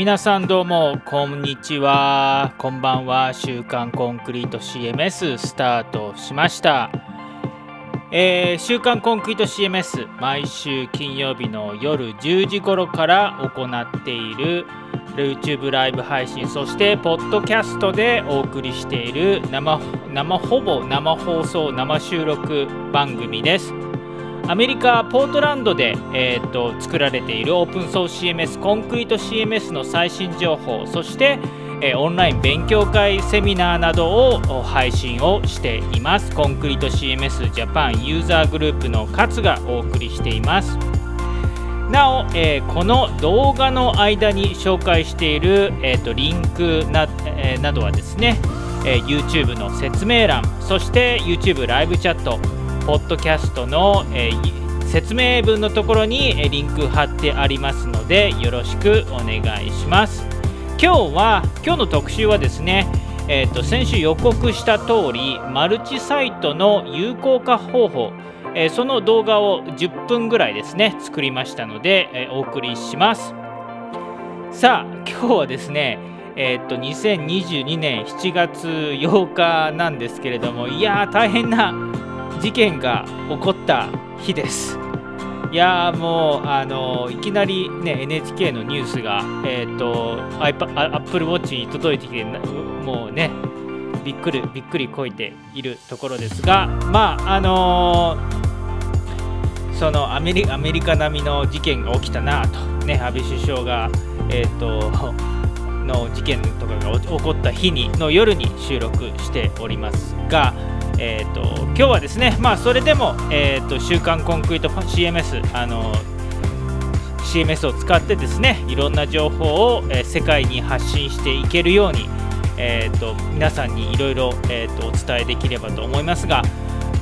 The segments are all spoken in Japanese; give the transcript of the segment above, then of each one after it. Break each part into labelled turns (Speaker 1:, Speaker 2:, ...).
Speaker 1: 皆さんどうもこんにちは。こんばんは。週刊コンクリート CMS スタートしました。えー、週刊コンクリート CMS 毎週金曜日の夜10時頃から行っている YouTube ライブ配信そしてポッドキャストでお送りしている生生ほぼ生放送生収録番組です。アメリカ・ポートランドで、えーと、作られているオープンソース CMS コンクリート CMS の最新情報そして、えー、オンライン勉強会セミナーなどを配信をしています。コンクリート CMS ジャパンユーザーグループの勝がお送りしています。なお、えー、この動画の間に紹介している、えーと、リンクな,、えー、などはですね、え YouTube の説明欄そして YouTube ライブチャットポッドキャストの、えー、説明文のところに、リンク貼ってありますのでよろしくお願いします。今日は今日の特集はですねえーと、先週予告した通りマルチサイトの有効化方法、えー、その動画を10分ぐらいですね作りましたので、えー、お送りします。さあ今日はですねえー、っと2022年7月8日なんですけれどもいやー大変な事件が起こった日です。いやもうあのいきなり、ね、NHK のニュースが、えーと、Apple Watch に届いてきてもうねびっくりびっくりこいているところですがまああのー、そのアメリアメリカ並みの事件が起きたなと、ね、安倍首相が、えーと、の事件とかが起こった日にの夜に収録しておりますが、えーと、今日はですね、まあ、それでも、えーと、週刊コンクリート CMS、あの CMS を使ってですねいろんな情報を、えー、世界に発信していけるように、えーと、皆さんにいろいろお伝えできればと思いますが、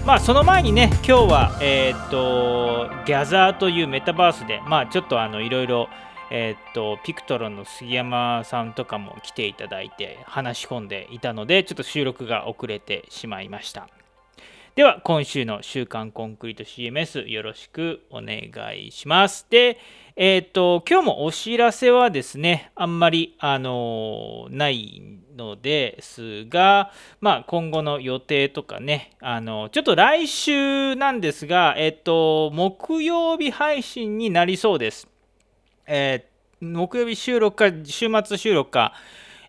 Speaker 1: まあ、その前にね今日は、えー、とギャザーというメタバースで、まあ、ちょっといろいろえー、っと、ピクトロンの杉山さんとかも来ていただいて話し込んでいたので、ちょっと収録が遅れてしまいました。では、今週の週刊コンクリート CMS よろしくお願いします。で、えー、っと、今日もお知らせはですね、あんまり、あのないのですが、まあ、今後の予定とかね、あの、ちょっと来週なんですが、えっと、木曜日配信になりそうです。えー、木曜日収録か、週末収録か、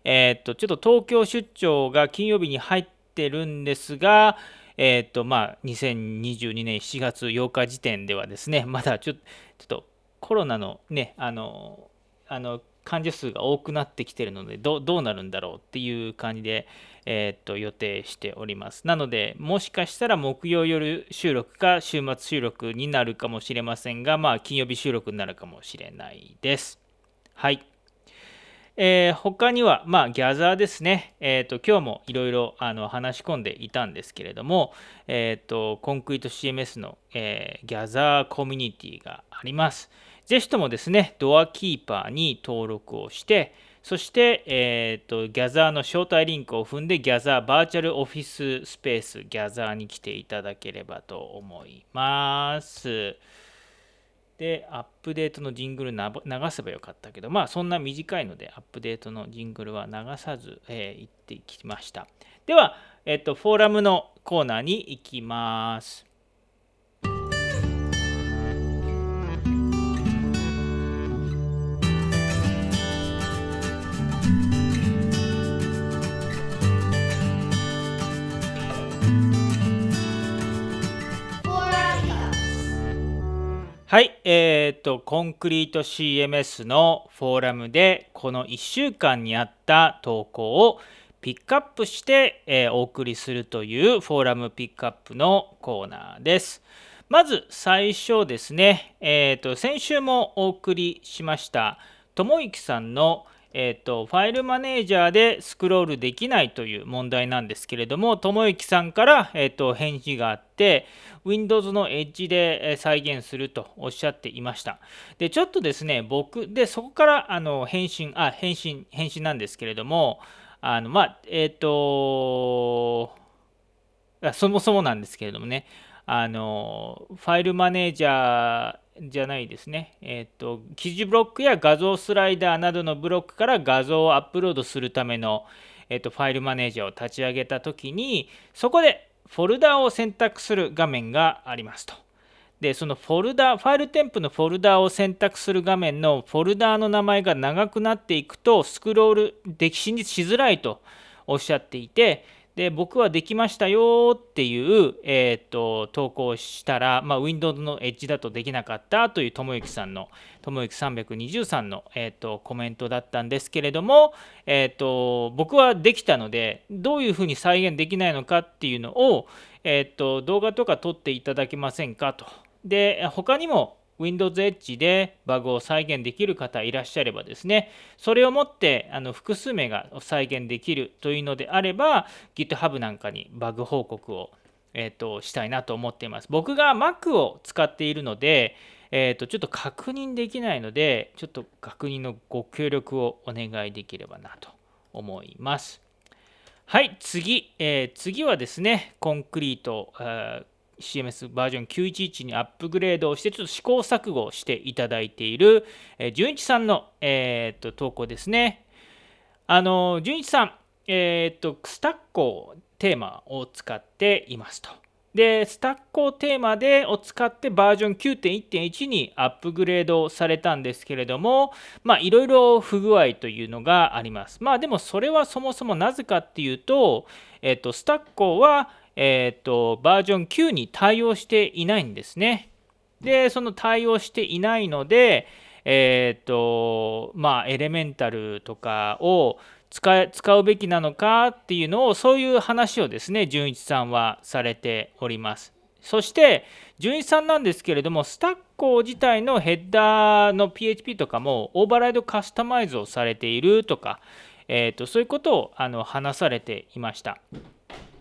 Speaker 1: えっ、と、ちょっと東京出張が金曜日に入ってるんですが、えっ、と、まあ、2022年7月8日時点ではですね、まだちょちょっとコロナのね、あの、あの患者数が多くなってきてるのでどうなるんだろうっていう感じで、え、っと予定しております。なのでもしかしたら木曜夜収録か週末収録になるかもしれませんがまあ金曜日収録になるかもしれないです。はい。えー、他には、まあ、ギャザーですね、えーと、今日もいろいろ話し込んでいたんですけれども、えーと、コンクリート CMS の、えー、ギャザーコミュニティがあります。ぜひともですね、 Doorkeeper に登録をして、そして、えーと、ギャザーの招待リンクを踏んで、 Gather バーチャルオフィススペース、 Gather に来ていただければと思います。で、アップデートのジングル流せばよかったけど、まあそんな短いので、アップデートのジングルは流さず、えー、行ってきました。では、えっ、と、フォーラムのコーナーに行きます。はい、えっ、と、コンクリート CMS のフォーラムで、この1週間にあった投稿をピックアップして、えー、お送りするというフォーラムピックアップのコーナーです。まず最初ですね、えっ、と、先週もお送りしました、ともゆきさんのえーと、ファイルマネージャーでスクロールできないという問題なんですけれども、ともゆきさんから、えーと、返事があって、Windows の Edge で再現するとおっしゃっていました。で、ちょっとですね、僕、で、そこからあの返信、あ、返信、返信なんですけれども、あの、まあ、えっ、ー、と、そもそもなんですけれどもね、あの、ファイルマネージャーじゃないですね、えっ、と、記事ブロックや画像スライダーなどのブロックから画像をアップロードするための、えっ、と、ファイルマネージャーを立ち上げたときに、そこでフォルダを選択する画面がありますと。で、そのフォルダ、ファイル添付のフォルダを選択する画面のフォルダの名前が長くなっていくと、スクロール、できしづらいとおっしゃっていて、で僕はできましたよっていう、えーと、投稿をしたら、まあ、Windows のエッジだとできなかったというともゆきさんの、ともゆき323の、えーと、コメントだったんですけれども、えーと、僕はできたので、どういうふうに再現できないのかっていうのを、えー、と動画とか撮っていただけませんかと。で、他にも Windows Edge でバグを再現できる方いらっしゃればですね、それをもってあの複数名が再現できるというのであれば、GitHub なんかにバグ報告を、えーと、したいなと思っています。僕が Mac を使っているので、えーと、ちょっと確認できないので、ちょっと確認のご協力をお願いできればなと思います。はい、次、えー、次はですね、コンクリート、CMS バージョン911にアップグレードをして、ちょっと試行錯誤していただいている、えー、純一さんの、えー、と投稿ですね。あの、純一さん、えっ、と、スタッコテーマを使っていますと。で、スタッコテーマでを使ってバージョン9.1.1にアップグレードされたんですけれども、まあ、いろいろ不具合というのがあります。まあ、でもそれはそもそもなぜかっていうと、えっ、と、スタッコは、えーと、バージョン9に対応していないんですね。で、その対応していないので、えっ、ー、と、まあ、エレメンタルとかを使使うべきなのかっていうのを、そういう話をですね、純一さんはされております。そして、純一さんなんですけれども、スタッコ自体のヘッダーの PHP とかもオーバーライドカスタマイズをされているとか、えーと、そういうことをあの話されていました。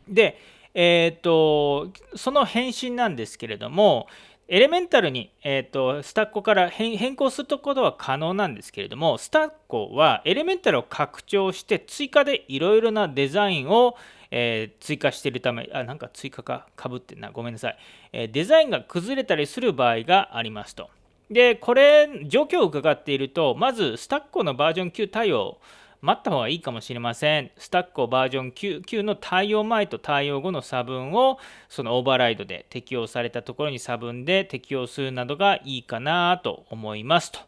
Speaker 1: で、えーと、その返信なんですけれども、エレメンタルに、えーと、スタッコから変更することは可能なんですけれども、スタッコはエレメンタルを拡張して追加でいろいろなデザインを、えー、追加しているため、あ、なんか追加かかぶってんな、ごめんなさい、えー、デザインが崩れたりする場合がありますと。で、これ、状況を伺っていると、まず、スタッコのバージョン9対応待った方がいいかもしれません。スタックをバージョン 9, 9の対応前と対応後の差分をそのオーバーライドで適用されたところに差分で適用するなどがいいかなと思いますと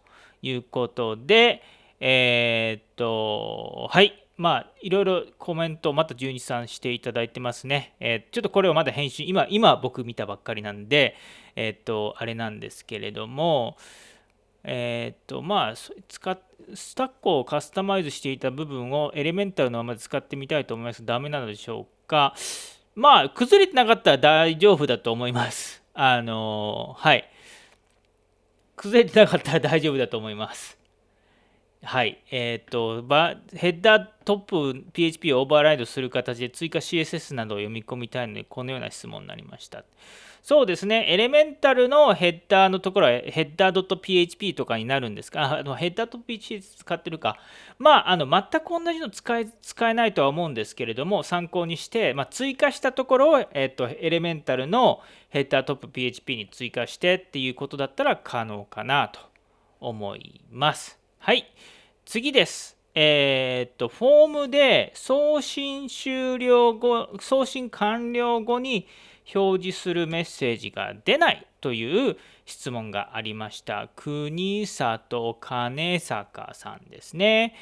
Speaker 1: いうことで、えー、っと、はい。まあ、いろいろコメントをまた12さんしていただいてますね。えー、ちょっとこれをまだ編集、今、今僕見たばっかりなんで、えー、っと、あれなんですけれども、えっ、と、まあ、使っスタックをカスタマイズしていた部分をエレメンタルのまま使ってみたいと思います。ダメなのでしょうか。まあ、崩れてなかったら大丈夫だと思います。あのはい。崩れてなかったら大丈夫だと思います。はい。えっ、ー、と、ヘッダートップ PHP をオーバーライドする形で追加 CSS などを読み込みたいので、このような質問になりました。そうですね、エレメンタルのヘッダーのところはヘッダー .php とかになるんですが、あのヘッダー .php 使ってるか、まあ、あの全く同じの使え使えないとは思うんですけれども、参考にして、まあ、追加したところを、えっと、エレメンタルのヘッダートップ PHP に追加してっていうことだったら可能かなと思います。はい、次です。えー、っと、フォームで送信終了後、送信完了後に表示するメッセージが出ないという質問がありました。国里金坂さんですね。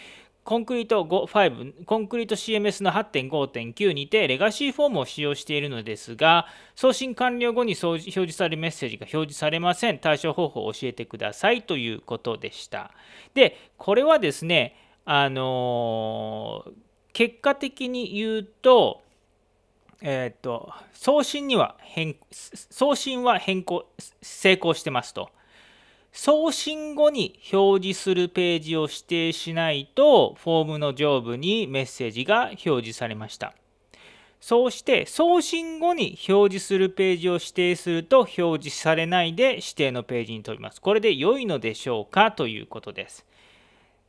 Speaker 1: コンクリート5、コンクリート CMS の8.5.9にてレガシーフォームを使用しているのですが、送信完了後に表示されるメッセージが表示されません。対処方法を教えてくださいということでした。で、これはですね、あのー、結果的に言うと、えっ、と、送信には変、送信は変更、成功してますと。送信後に表示するページを指定しないと、フォームの上部にメッセージが表示されました。そうして、送信後に表示するページを指定すると、表示されないで指定のページに飛びます。これで良いのでしょうかということです。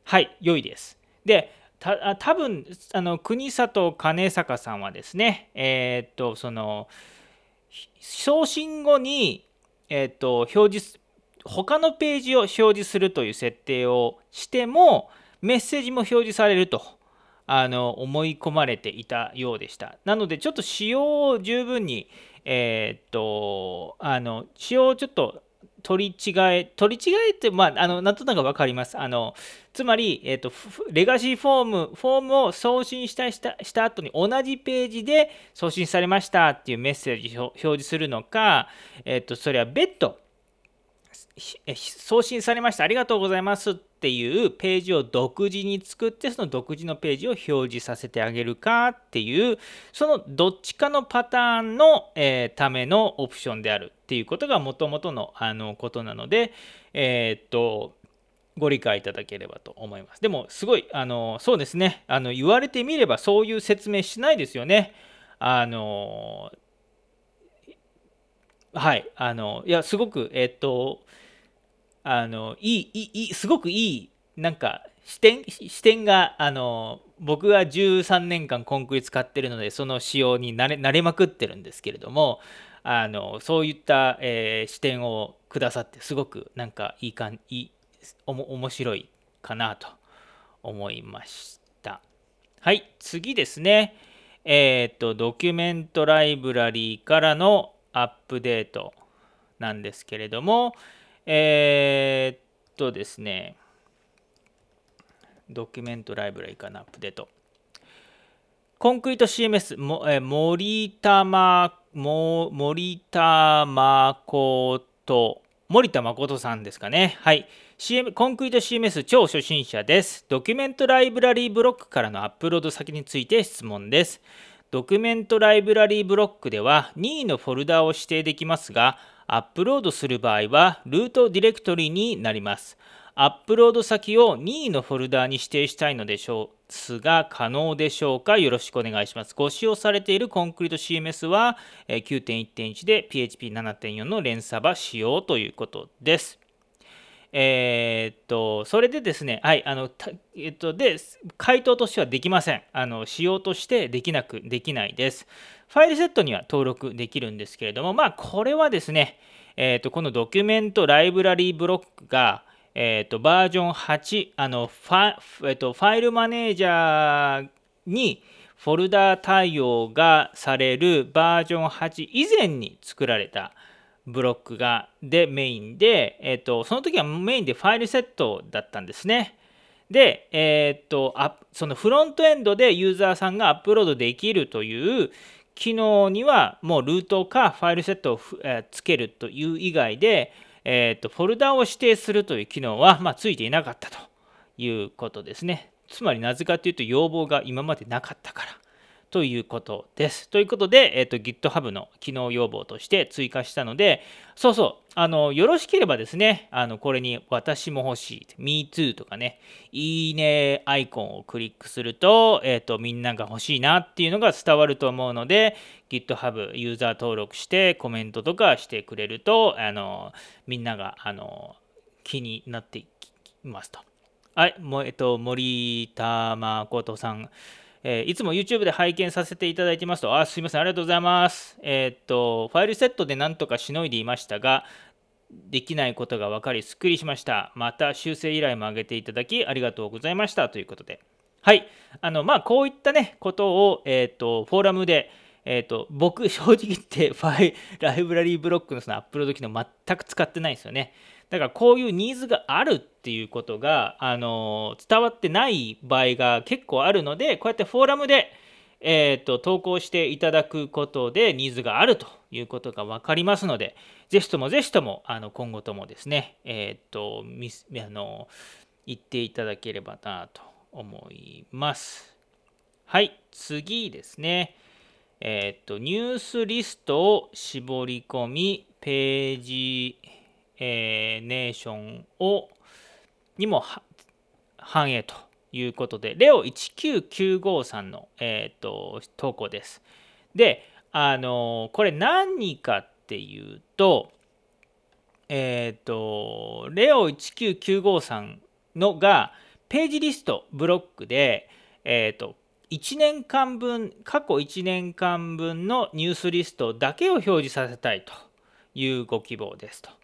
Speaker 1: はい、良いです。で、た多分あの国里金坂さんはですね、えー、っとその送信後に、えー、っと表示他のページを表示するという設定をしてもメッセージも表示されるとあの思い込まれていたようでした。なのでちょっと仕様を十分に、えー、っとあの仕様をちょっと取り違え取り違えってまああのなんとなく分かります。あのつまり、えーと、レガシーフォームフォームを送信したしたした後に同じページで送信されましたっていうメッセージを表示するのか、えーとそれは別途送信されましたありがとうございますっていうページを独自に作ってその独自のページを表示させてあげるかっていうそのどっちかのパターンの、えー、ためのオプションであるっていうことがもともとのあのことなのでえー、っとご理解いただければと思います。でもすごいあのそうですねあの言われてみればそういう説明しないですよね。あのはいあのいやすごくえっとあのいいいいすごくいいなんか視点視点があの僕が13年間コンクリ使ってるのでその仕様に慣れ慣れまくってるんですけれどもあのそういった、えー、視点をくださってすごくなんかいいかんいいおも面白いかなと思いました。はい次ですね。えっ、とドキュメントライブラリーからのアップデートなんですけれども、えー、っとですね、ドキュメントライブラリかな、アップデート。コンクリート CMS、もえ森田ま、も森田誠、森田誠さんですかね。はい。CM、コンクリート CMS 超初心者です。ドキュメントライブラリーブロックからのアップロード先について質問です。ドキュメントライブラリーブロックでは任意のフォルダを指定できますが、アップロードする場合はルートディレクトリになります。アップロード先を任意のフォルダに指定したいのでしょうすが可能でしょうかよろしくお願いします。ご使用されているコンクリート CMS は9.1.1で PHP7.4 の連鎖場使用ということです。えー、っと、それでですね、はい、あの、えっと、で、回答としてはできません。あの、仕様としてできなく、できないです。ファイルセットには登録できるんですけれども、まあ、これはですね、えー、とこのドキュメントライブラリーブロックが、えー、とバージョン8あのファ,、えー、とファイルマネージャーにフォルダ対応がされるバージョン8以前に作られたブロックがでメインで、えー、とその時はメインでファイルセットだったんですね。で、えー、とそのフロントエンドでユーザーさんがアップロードできるという機能にはもうルートかファイルセットを、えつけるという以外で、えーと、フォルダを指定するという機能は、まあ、ついていなかったということですね。つまりなぜかというと要望が今までなかったからということです。ということで、えーと、GitHub の機能要望として追加したので、そうそう、あのよろしければですね、あのこれに私も欲しい、MeToo とかね、いいねアイコンをクリックすると、えーと、みんなが欲しいなっていうのが伝わると思うので、GitHub ユーザー登録してコメントとかしてくれると、あのみんながあの気になっていきますと。はい、もえっと、森田誠さん。えー、いつも YouTube で拝見させていただいてますと、あ、すいません、ありがとうございます。えー、っと、ファイルセットでなんとかしのいでいましたが、できないことが分かり、すっきりしました。また修正依頼も挙げていただき、ありがとうございましたということで。はい。あの、まあ、こういったね、ことを、えー、っと、フォーラムで、えーと、僕、正直言って、ファイライブラリーブロックのそのアップロード機能全く使ってないんですよね。だからこういうニーズがあるっていうことが、あの伝わってない場合が結構あるので、こうやってフォーラムで、えーと、投稿していただくことでニーズがあるということが分かりますので、ぜひともぜひともあの今後ともですね、えっ、ー、とあの言っていただければなと思います。はい、次ですね。えっ、ー、と、ニュースリストを絞り込み、ページ、えー、ネーションをにも反映ということで、レオ1995さんの、えーと、投稿です。で、あのこれ何かっていうと、えっ、ー、と、レオ1995さんのがページリストブロックで、えっ、ー、と、1年間分、過去1年間分のニュースリストだけを表示させたいというご希望ですと。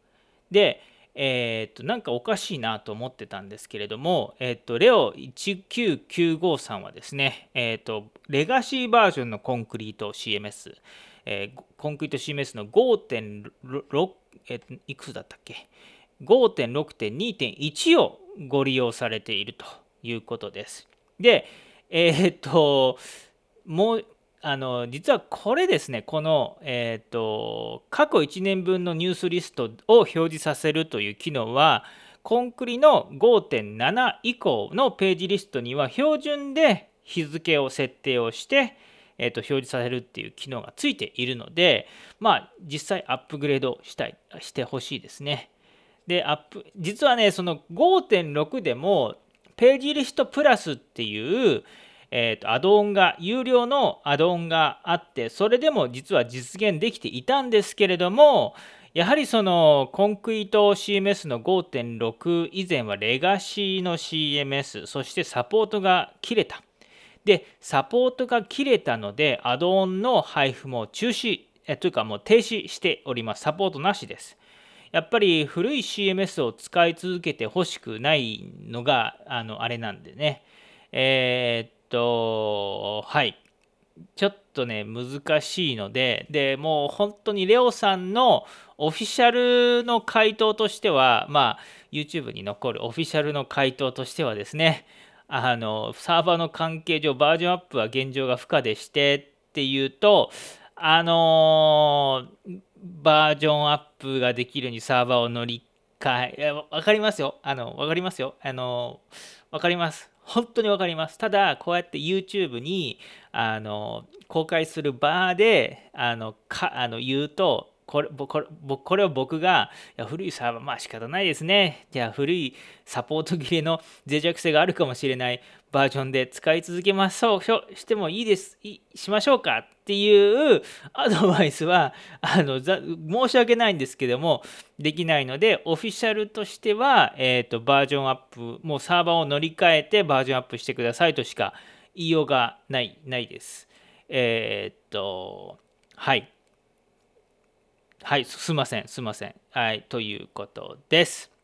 Speaker 1: で、えー、っとなんかおかしいなと思ってたんですけれども、えー、っとレオ1995さんはですね、えー、っとレガシーバージョンのコンクリート CMS、え、コンクリート CMS の5.6、えー、いくつだったっけ？5.6.2.1をご利用されているということです。で、え、っと、もう、あの実はこれですね、この、えーと、過去1年分のニュースリストを表示させるという機能は、コンクリの5.7以降のページリストには標準で日付を設定をして、えーと、表示させるっていう機能がついているので、まあ、実際アップグレードしたいしてほしいですね。で、アップ実はね、その5.6でもページリストプラスっていう、えーと、アドオンが有料のアドオンがあってそれでも実は実現できていたんですけれどもやはりそのコンクリート CMS の5.6以前はレガシーの CMS そしてサポートが切れた。でサポートが切れたのでアドオンの配布も中止えというかもう停止しております。サポートなしです。やっぱり古い CMS を使い続けてほしくないのがあのあれなんでね。えー、と、はい。ちょっとね、難しいので、でもう本当にレオさんのオフィシャルの回答としては、まあ、YouTube に残るオフィシャルの回答としてはですね、あの、サーバーの関係上、バージョンアップは現状が不可でしてっていうと、あのバージョンアップができるようにサーバーを乗り換え、わかりますよ。あの、わかりますよ。あの、わかります。本当にわかります。ただ、こうやって YouTube にあの公開する場であのかあの言うと、これこれこれを僕がいや古いサーバー、まあ仕方ないですね。じゃあ古いサポート切れの脆弱性があるかもしれないバージョンで使い続けましょうしてもいいですいしましょうかっていうアドバイスはあの申し訳ないんですけどもできないのでオフィシャルとしては、えーと、バージョンアップもうサーバーを乗り換えてバージョンアップしてくださいとしか言いようがないないです。えっ、とはいはい、すいません、すいません。はい、ということです。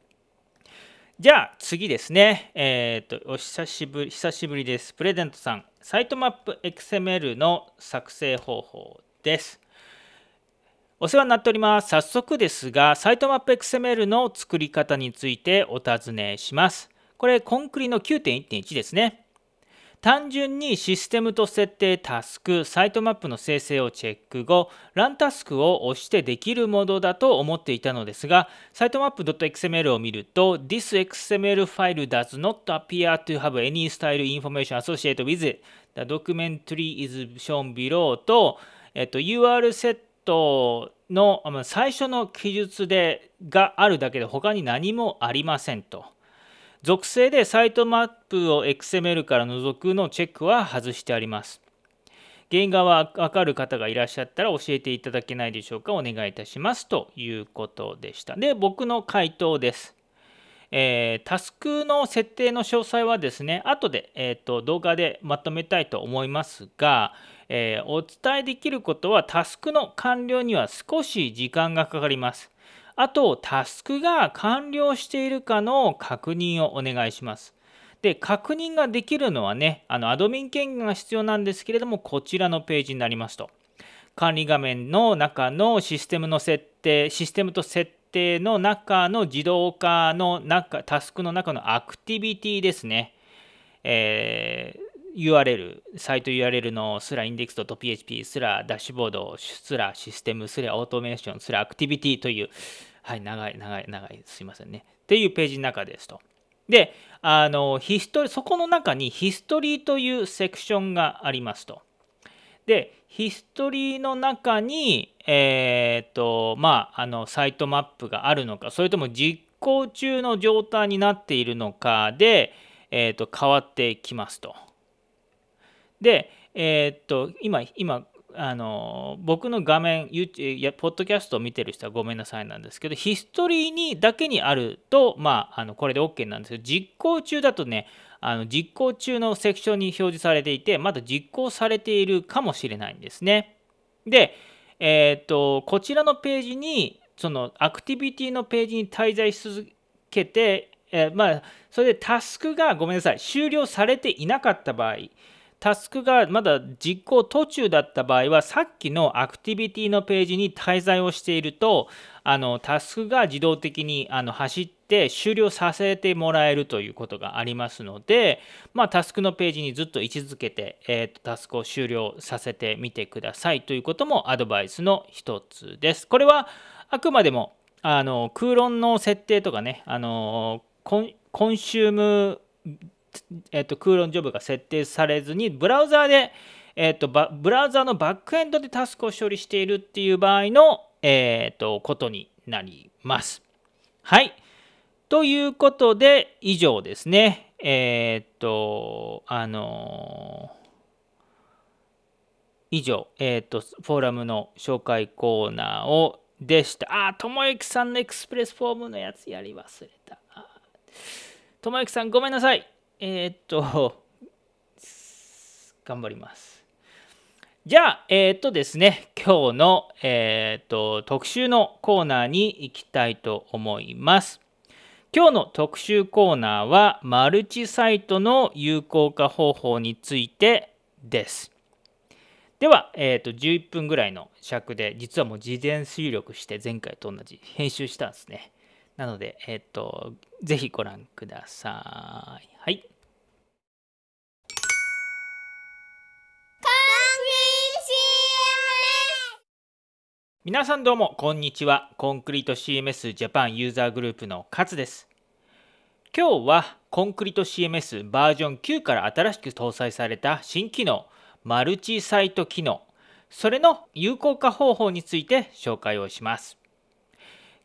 Speaker 1: じゃあ次ですね。えっ、ー、と、お久しぶり、久しぶりです。プレゼントさん、サイトマップ XML の作成方法です。お世話になっております。早速ですが、サイトマップ XML の作り方についてお尋ねします。これ、コンクリの9.1.1ですね。単純にシステムと設定タスク、サイトマップの生成をチェック後、ランタスクを押してできるものだと思っていたのですが、サイトマップ .xml を見ると、This XML file does not appear to have any style information associated with it. The documentary is shown below と、えっと、UR セットの最初の記述でがあるだけで他に何もありませんと。属性でサイトマップを XML から除くのチェックは外してあります。原因がわかる方がいらっしゃったら教えていただけないでしょうか。お願いいたします。ということでした。で、僕の回答です。えー、タスクの設定の詳細はですね、後で、えーと、動画でまとめたいと思いますが、えー、お伝えできることはタスクの完了には少し時間がかかります。あと、タスクが完了しているかの確認をお願いします。で、確認ができるのはね、あのアドミン権限が必要なんですけれども、こちらのページになりますと。管理画面の中のシステムの設定、システムと設定の中の自動化の中、タスクの中のアクティビティですね。えー、URL、サイト URL のスラインデックス .php スラダッシュボードスラシステムスラオートメーションスラアクティビティというはい、長い、長い、長い、すいませんね。っていうページの中ですと。で、あの、ヒストリそこの中にヒストリーというセクションがありますと。で、ヒストリーの中に、えっ、と、まあ、あの、サイトマップがあるのか、それとも実行中の状態になっているのかで、えっ、と、変わってきますと。で、えっ、と、今、今、あの僕の画面、やポッドキャストを見てる人はごめんなさいなんですけど、ヒストリーにだけにあると、まあ、あのこれで OK なんですけど、実行中だとね、あの実行中のセクションに表示されていて、まだ実行されているかもしれないんですね。で、えーと、こちらのページにそのアクティビティのページに滞在し続けて、えー、まあそれでタスクがごめんなさい終了されていなかった場合タスクがまだ実行途中だった場合はさっきのアクティビティのページに滞在をしているとあのタスクが自動的にあの走って終了させてもらえるということがありますので、まあ、タスクのページにずっと位置づけて、えーと、タスクを終了させてみてくださいということもアドバイスの一つです。これはあくまでもあの空論の設定とかねあのコンコンシュームえっと、クーロンジョブが設定されずに、ブラウザーで、えっと、ブラウザーのバックエンドでタスクを処理しているっていう場合の、えっと、ことになります。はい。ということで、以上ですね。えっと、あの以上、えっと、フォーラムの紹介コーナーをでした。あ、ともゆきさんのエクスプレスフォームのやつやり忘れた。ともゆきさん、ごめんなさい。えー、っと、頑張ります。じゃあ、えー、っとですね、今日の、えー、っと特集のコーナーに行きたいと思います。今日の特集コーナーは、マルチサイトの有効化方法についてです。では、えー、と11分ぐらいの尺で、実はもう事前出力して前回と同じ編集したんですね。なので、えっ、と、ぜひご覧ください。皆さんどうもこんにちは。コンクリート CMS ジャパンユーザーグループの勝です。今日はコンクリート CMS バージョン9から新しく搭載された新機能マルチサイト機能それの有効化方法について紹介をします。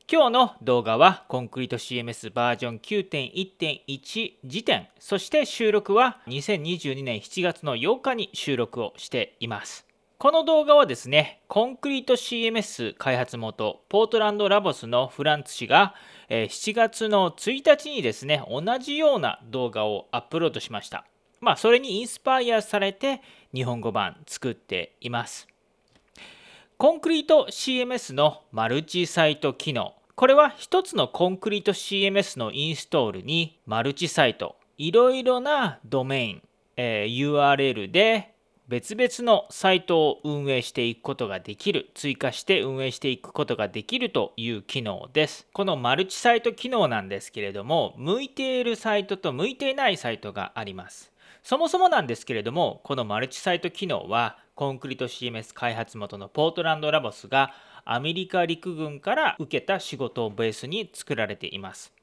Speaker 1: 今日の動画はコンクリート CMS バージョン9.1.1時点そして収録は2022年7月の8日に収録をしています。この動画はですね、コンクリート CMS 開発元、ポートランドラボスのフランツ氏が、7月の1日にですね、同じような動画をアップロードしました。まあ、それにインスパイアされて日本語版作っています。コンクリート CMS のマルチサイト機能。これは一つのコンクリート CMS のインストールにマルチサイト、いろいろなドメイン、えー、URL で別々のサイトを運営していくことができる追加して運営していくことができるという機能です。このマルチサイト機能なんですけれども向いているサイトと向いていないサイトがあります。そもそもなんですけれどもこのマルチサイト機能はコンクリート CMS 開発元のポートランドラボスがアメリカ陸軍から受けた仕事をベースに作られています。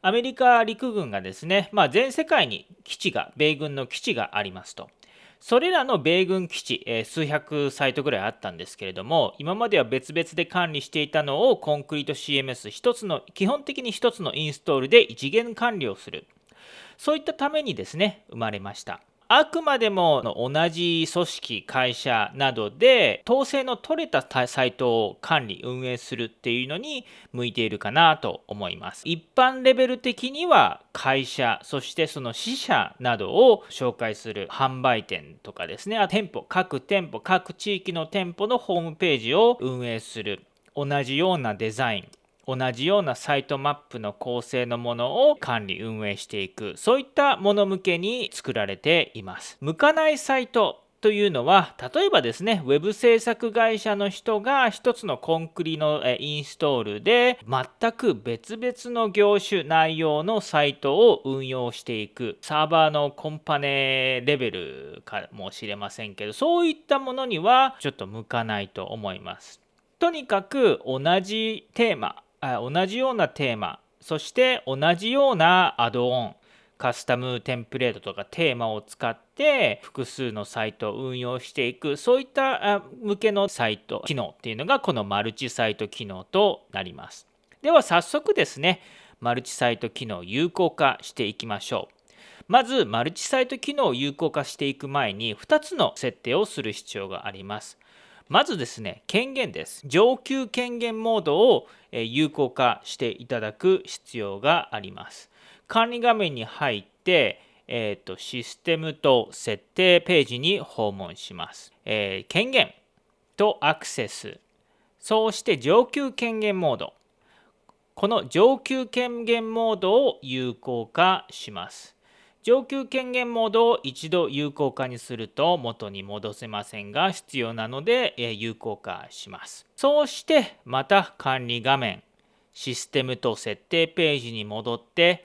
Speaker 1: アメリカ陸軍がですね、まあ、全世界に基地が米軍の基地がありますと。それらの米軍基地、えー、数百サイトぐらいあったんですけれども、今までは別々で管理していたのをコンクリート CMS 一つの、基本的に1つのインストールで一元管理をする。そういったためにですね、生まれました。あくまでも同じ組織、会社などで統制の取れたサイトを管理、運営するっていうのに向いているかなと思います。一般レベル的には会社、そしてその支社などを紹介する販売店とかですね、店舗、各店舗、各地域の店舗のホームページを運営する。同じようなデザイン、同じようなサイトマップの構成のものを管理運営していく。そういったもの向けに作られています。向かないサイトというのは例えばですねウェブ制作会社の人が一つのコンクリのインストールで全く別々の業種内容のサイトを運用していく。サーバーのコンパネレベルかもしれませんけどそういったものにはちょっと向かないと思います。とにかく同じテーマ同じようなテーマ。そして同じようなアドオン。カスタムテンプレートとかテーマを使って複数のサイトを運用していく。そういった向けのサイト機能っていうのがこのマルチサイト機能となります。では早速ですねマルチサイト機能を有効化していきましょう。まずマルチサイト機能を有効化していく前に2つの設定をする必要があります。まずですね、権限です。上級権限モードを有効化していただく必要があります。管理画面に入って、えーと、システムと設定ページに訪問します。えー、権限とアクセス、そうして上級権限モードこの上級権限モードを有効化します上級権限モードを一度有効化にすると元に戻せませんが必要なので有効化します。そうしてまた管理画面システムと設定ページに戻って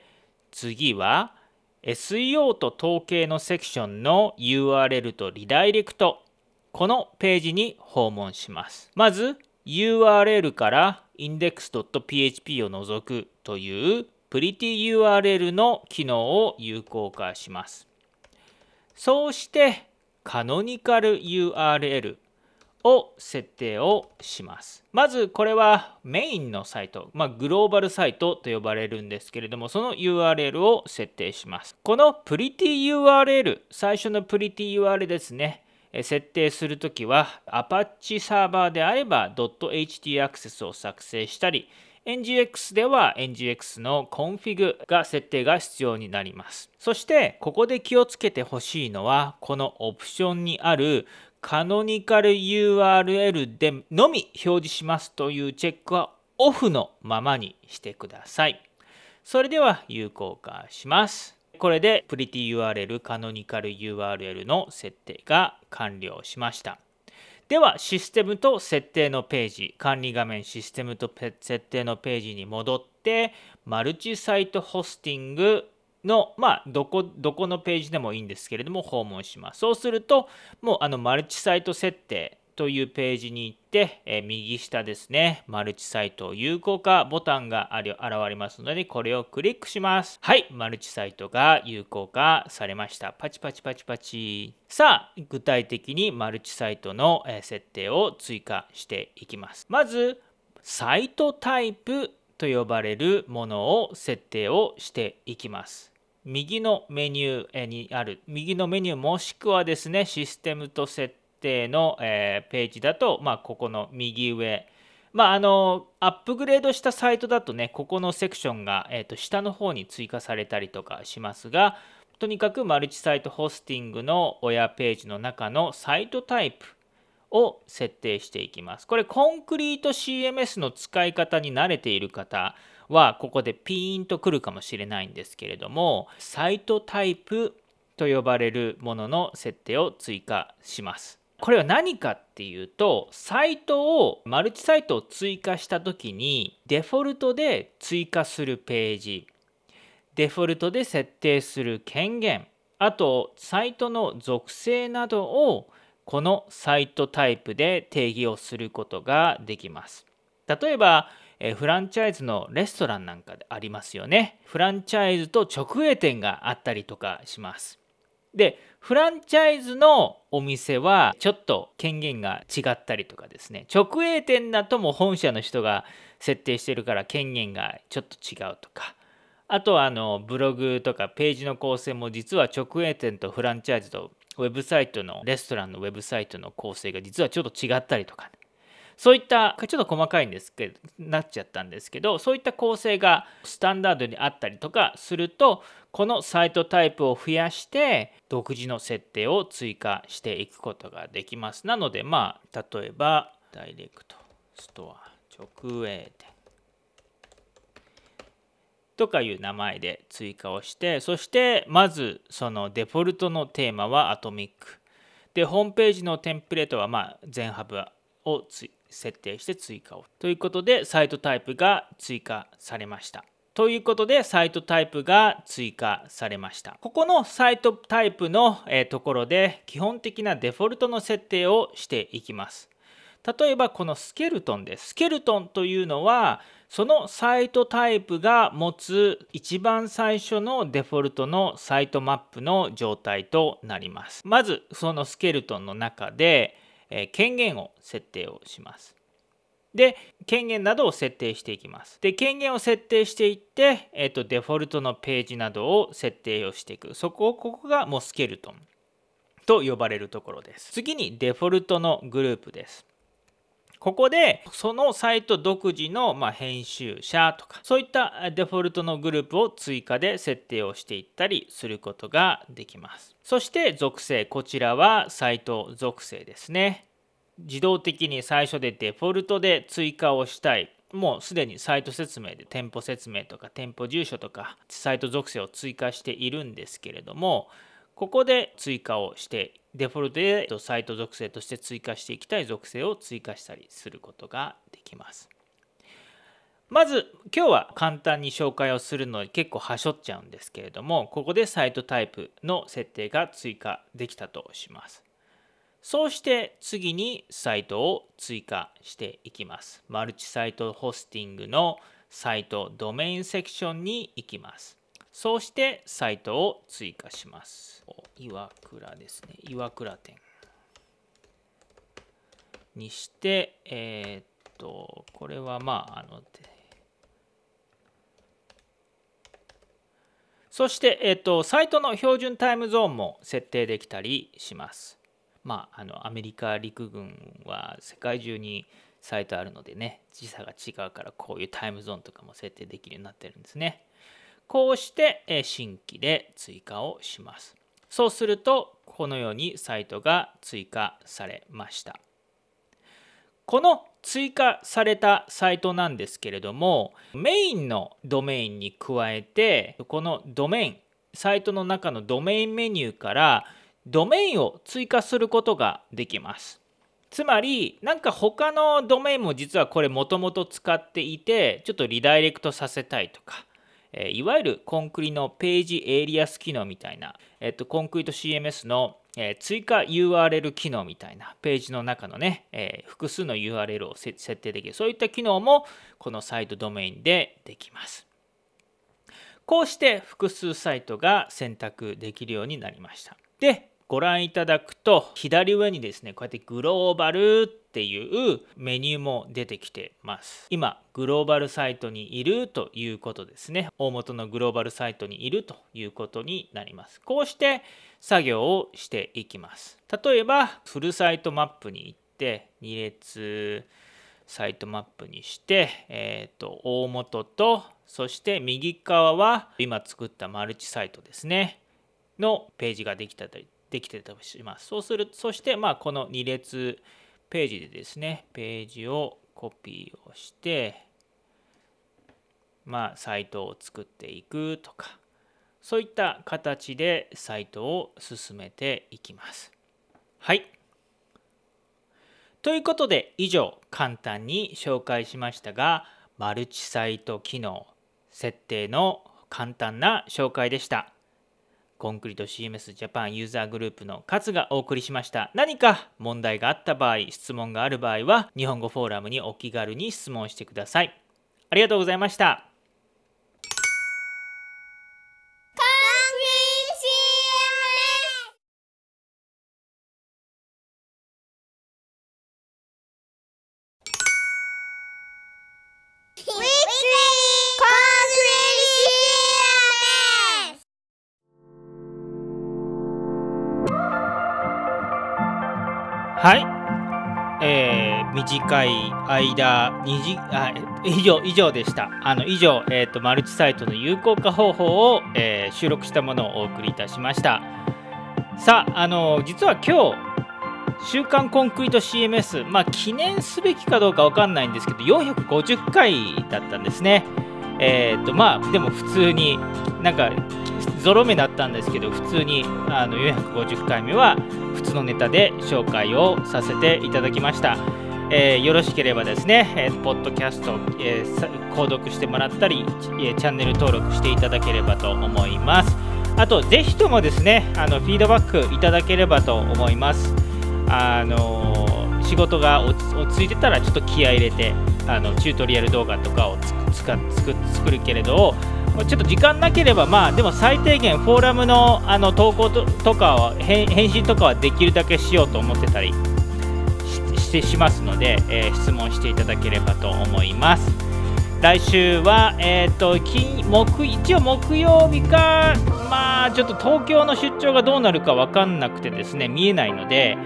Speaker 1: 次は SEO と統計のセクションの URL とリダイレクトこのページに訪問します。まず URL から index.php を除くという PrettyURL の機能を有効化しますそうしてカノニカル URL を設定をします。まずこれはメインのサイト、まあ、グローバルサイトと呼ばれるんですけれども、その URL を設定します。この Pretty URL、最初の Pretty URL ですね。設定するときは Apache サーバーであれば .ht アクセスを作成したり NGX では NGX のコンフィグが設定が必要になります。そしてここで気をつけてほしいのはこのオプションにあるカノニカル URL でのみ表示しますというチェックはオフのままにしてください。それでは有効化します。これで PrettyURL カノニカル URL の設定が完了しました。ではシステムと設定のページ管理画面システムと設定のページに戻ってマルチサイトホスティングの、まあ、どこ、どこのページでもいいんですけれども、訪問します。そうすると、もう、あの、マルチサイト設定というページに行って、え右下ですね、マルチサイト有効化ボタンがあり現れますので、これをクリックします。はい、マルチサイトが有効化されました。パチパチパチパチ。さあ、具体的にマルチサイトの設定を追加していきます。まず、サイトタイプと呼ばれるものを設定をしていきます。右のメニューにある右のメニューもしくはですねシステムと設定の、えー、ページだと、まあ、ここの右上まあ、あのアップグレードしたサイトだとねここのセクションが、えー、と下の方に追加されたりとかしますがとにかくマルチサイトホスティングの親ページの中のサイトタイプを設定していきます。これコンクリート CMS の使い方に慣れている方はここでピーンとくるかもしれないんですけれどもサイトタイプと呼ばれるものの設定を追加します。これは何かっていうとサイトをマルチサイトを追加した時にデフォルトで追加するページデフォルトで設定する権限あとサイトの属性などをこのサイトタイプで定義をすることができます。例えばえフランチャイズのレストランなんかでありますよね。フランチャイズと直営店があったりとかします。で、フランチャイズのお店はちょっと権限が違ったりとかですね。直営店だとも本社の人が設定してるから権限がちょっと違うとか。あとはあのブログとかページの構成も実は直営店とフランチャイズとウェブサイトのレストランのウェブサイトの構成が実はちょっと違ったりとか、ね、そういったちょっと細かいんですけどなっちゃったんですけどそういった構成がスタンダードにあったりとかするとこのサイトタイプを増やして独自の設定を追加していくことができます。なのでまあ例えばダイレクトストア直営店。とかいう名前で追加をしてそしてまずそのデフォルトのテーマはアトミック。でホームページのテンプレートはまあ全ハブを設定して追加を。ということで、サイトタイプが追加されました。ということで、サイトタイプが追加されました。ここのサイトタイプのところで、基本的なデフォルトの設定をしていきます。例えば、このスケルトンです。スケルトンというのは、そのサイトタイプが持つ一番最初のデフォルトのサイトマップの状態となります。まず、そのスケルトンの中で、え権限を設定をします。で、権限などを設定していきます。で、権限を設定していって、えっ、と、デフォルトのページなどを設定をしていく。そこを、ここがもうスケルトンと呼ばれるところです。次にデフォルトのグループです。ここでそのサイト独自のま編集者とかそういったデフォルトのグループを追加で設定をしていったりすることができます。そして属性こちらはサイト属性ですね。自動的に最初でデフォルトで追加をしたいもうすでにサイト説明で店舗説明とか店舗住所とかサイト属性を追加しているんですけれどもここで追加をしてデフォルトでサイト属性として追加していきたい属性を追加したりすることができます。まず今日は簡単に紹介をするので結構はしょっちゃうんですけれどもここでサイトタイプの設定が追加できたとします。そうして次にサイトを追加していきます。マルチサイトホスティングのサイトドメインセクションに行きます。そうしてサイトを追加します。岩倉ですね。岩倉店にして、えー、っと、これはまあ、あの、そして、えっと、サイトの標準タイムゾーンも設定できたりします。まあ、あのアメリカ陸軍は世界中にサイトあるのでね時差が違うからこういうタイムゾーンとかも設定できるようになってるんですね。こうして新規で追加をします。そうするとこのようにサイトが追加されました。この追加されたサイトなんですけれどもメインのドメインに加えてこのドメインサイトの中のドメインメニューからドメインを追加することができます。つまりなんか他のドメインも実はこれもともと使っていてちょっとリダイレクトさせたいとか、えいわゆるコンクリのページエイリアス機能みたいな、えっと、コンクリート CMS の、え追加 URL 機能みたいなページの中のね、え複数の URL を設定できるそういった機能もこのサイトドメインでできます。こうして複数サイトが選択できるようになりました。でご覧いただくと左上にですねこうやってグローバルっていうメニューも出てきてます。今グローバルサイトにいるということですね。大元のグローバルサイトにいるということになります。こうして作業をしていきます。例えばフルサイトマップに行って2列サイトマップにして、えーと大元とそして右側は今作ったマルチサイトですね。のページができたりできてたとします。そうするそしてまあこの2列ページでですねページをコピーをしてまあサイトを作っていくとかそういった形でサイトを進めていきます。はい。ということで以上簡単に紹介しましたがマルチサイト機能設定の簡単な紹介でした。コンクリート CMS ジャパンユーザーグループの勝がお送りしました。何か問題があった場合、質問がある場合は、日本語フォーラムにお気軽に質問してください。ありがとうございました。2間あ以上以上でした。あの以上、えーと、マルチサイトの有効化方法を、えー、収録したものをお送りいたしました。さああの実は今日週刊コンクリート CMS、まあ、記念すべきかどうか分かんないんですけど450回だったんですね。えーとまあ、でも普通になんかゾロ目だったんですけど普通にあの450回目は普通のネタで紹介をさせていただきました。えー、よろしければですね、えー、ポッドキャスト、えー、購読してもらったり、えチャンネル登録していただければと思います。あと、ぜひともですね、あのフィードバックいただければと思います。あの仕事が落ち着いてたら、ちょっと気合い入れて、あのチュートリアル動画とかを作るけれど、ちょっと時間なければ、まあ、でも最低限、フォーラムのあの投稿とかは返信とかはできるだけしようと思ってたりしてしますので、えー、質問していただければと思います。来週は、えーと、金木一応木曜日か、まあ、ちょっと東京の出張がどうなるか分かんなくてですね、見えないので、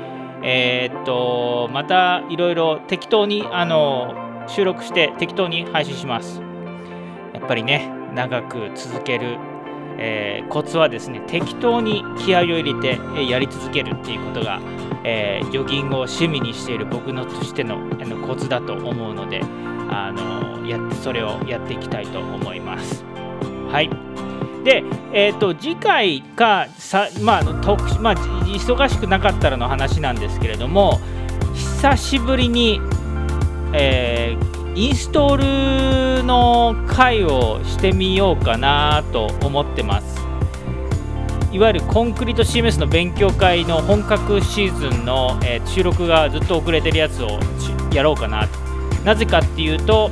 Speaker 1: えー、っと、またいろいろ適当にあの収録して適当に配信します。やっぱりね、長く続けるえー、コツはですね適当に気合を入れて、えやり続けるっていうことが、えー、ジョギングを趣味にしている僕のとしてのあのコツだと思うのであのやそれをやっていきたいと思います。はいで、えーと、次回かさ、まあ特まあ、忙しくなかったらの話なんですけれども久しぶりに、えー、インストールの回をしてみようかなと思ってますいわゆるコンクリート CMS の勉強会の本格シーズンの、えー、収録がずっと遅れてるやつをやろうかななぜかっていうと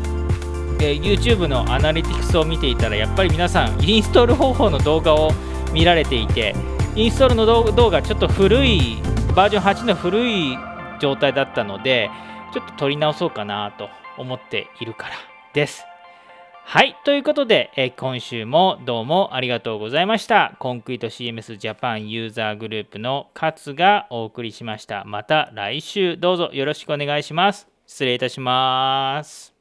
Speaker 1: えー、YouTube のアナリティクスを見ていたらやっぱり皆さんインストール方法の動画を見られていてインストールの動画ちょっと古いバージョン8の古い状態だったのでちょっと撮り直そうかなと思っているからです。はい。ということで、え、今週もどうもありがとうございました。コンクリート CMS ジャパンユーザーグループの勝がお送りしました。また来週どうぞよろしくお願いします。失礼いたします。